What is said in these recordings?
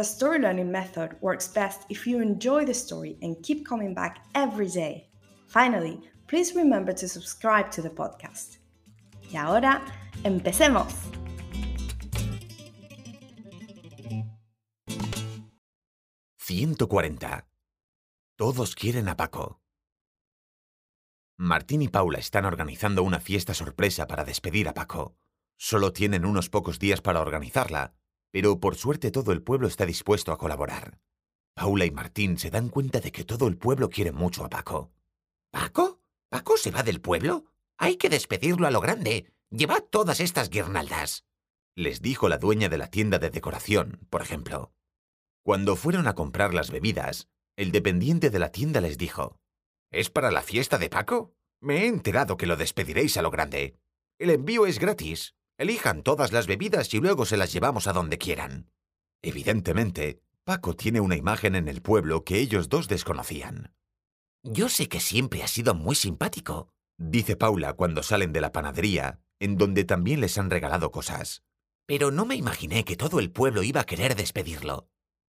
the story learning method works best if you enjoy the story and keep coming back every day. Finally, please remember to subscribe to the podcast. Y ahora, empecemos. «140. Todos quieren a Paco. Martín y Paula están organizando una fiesta sorpresa para despedir a Paco. Solo tienen unos pocos días para organizarla, pero por suerte todo el pueblo está dispuesto a colaborar. Paula y Martín se dan cuenta de que todo el pueblo quiere mucho a Paco. ¿Paco? ¿Paco se va del pueblo? Hay que despedirlo a lo grande. Llevad todas estas guirnaldas. Les dijo la dueña de la tienda de decoración, por ejemplo. Cuando fueron a comprar las bebidas, el dependiente de la tienda les dijo, ¿Es para la fiesta de Paco? Me he enterado que lo despediréis a lo grande. El envío es gratis. Elijan todas las bebidas y luego se las llevamos a donde quieran. Evidentemente, Paco tiene una imagen en el pueblo que ellos dos desconocían. Yo sé que siempre ha sido muy simpático, dice Paula cuando salen de la panadería, en donde también les han regalado cosas. Pero no me imaginé que todo el pueblo iba a querer despedirlo.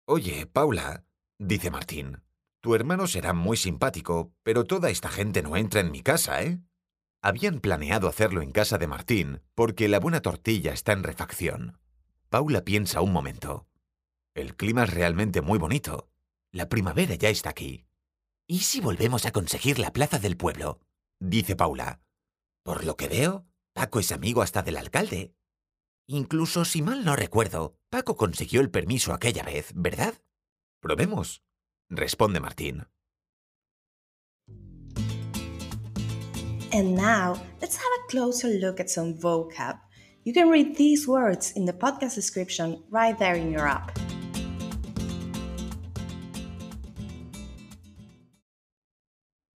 Oye, Paula, dice Martín, tu hermano será muy simpático, pero toda esta gente no entra en mi casa, ¿eh? Habían planeado hacerlo en casa de Martín porque la buena tortilla está en refacción. Paula piensa un momento. El clima es realmente muy bonito. La primavera ya está aquí. ¿Y si volvemos a conseguir la plaza del pueblo? dice Paula. Por lo que veo, Paco es amigo hasta del alcalde. Incluso si mal no recuerdo, Paco consiguió el permiso aquella vez, ¿verdad? Probemos, responde Martín. And now, let's have a closer look at some vocab. You can read these words in the podcast description right there in your app.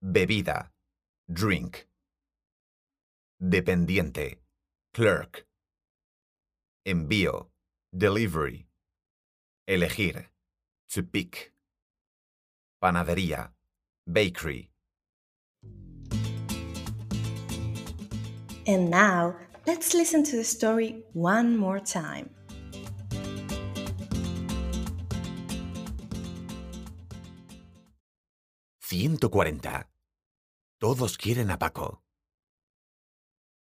Bebida, drink. Dependiente, clerk. Envío, delivery. Elegir, to pick. Panadería, bakery. And now, let's listen to the story one more time. «140. Todos quieren a Paco.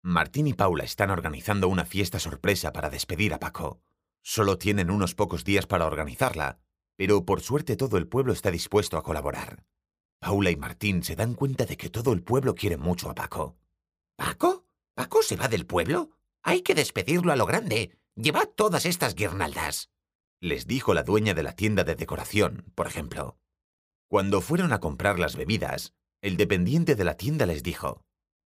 Martín y Paula están organizando una fiesta sorpresa para despedir a Paco. Solo tienen unos pocos días para organizarla, pero por suerte todo el pueblo está dispuesto a colaborar. Paula y Martín se dan cuenta de que todo el pueblo quiere mucho a Paco. ¿Paco? ¿Paco se va del pueblo? Hay que despedirlo a lo grande. Llevad todas estas guirnaldas. Les dijo la dueña de la tienda de decoración, por ejemplo. Cuando fueron a comprar las bebidas, el dependiente de la tienda les dijo,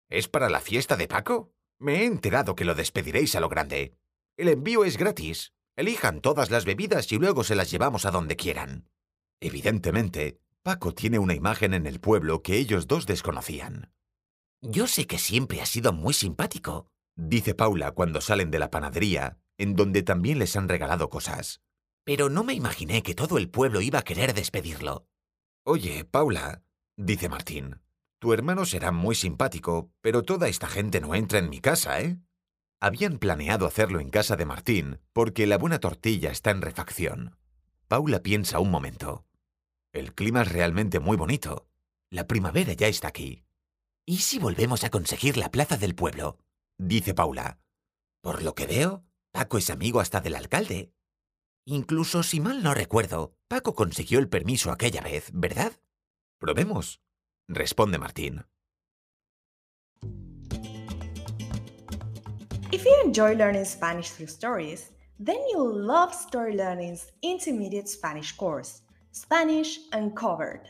¿Es para la fiesta de Paco? Me he enterado que lo despediréis a lo grande. El envío es gratis. Elijan todas las bebidas y luego se las llevamos a donde quieran. Evidentemente, Paco tiene una imagen en el pueblo que ellos dos desconocían. Yo sé que siempre ha sido muy simpático, dice Paula cuando salen de la panadería, en donde también les han regalado cosas. Pero no me imaginé que todo el pueblo iba a querer despedirlo. Oye, Paula, dice Martín, tu hermano será muy simpático, pero toda esta gente no entra en mi casa, ¿eh? Habían planeado hacerlo en casa de Martín porque la buena tortilla está en refacción. Paula piensa un momento. El clima es realmente muy bonito. La primavera ya está aquí. ¿Y si volvemos a conseguir la plaza del pueblo? dice Paula. Por lo que veo, Paco es amigo hasta del alcalde. Incluso si mal no recuerdo, Paco consiguió el permiso aquella vez, ¿verdad? Probemos, responde Martín. If you enjoy learning Spanish through stories, then you'll love Story Learning's intermediate Spanish course, Spanish Uncovered.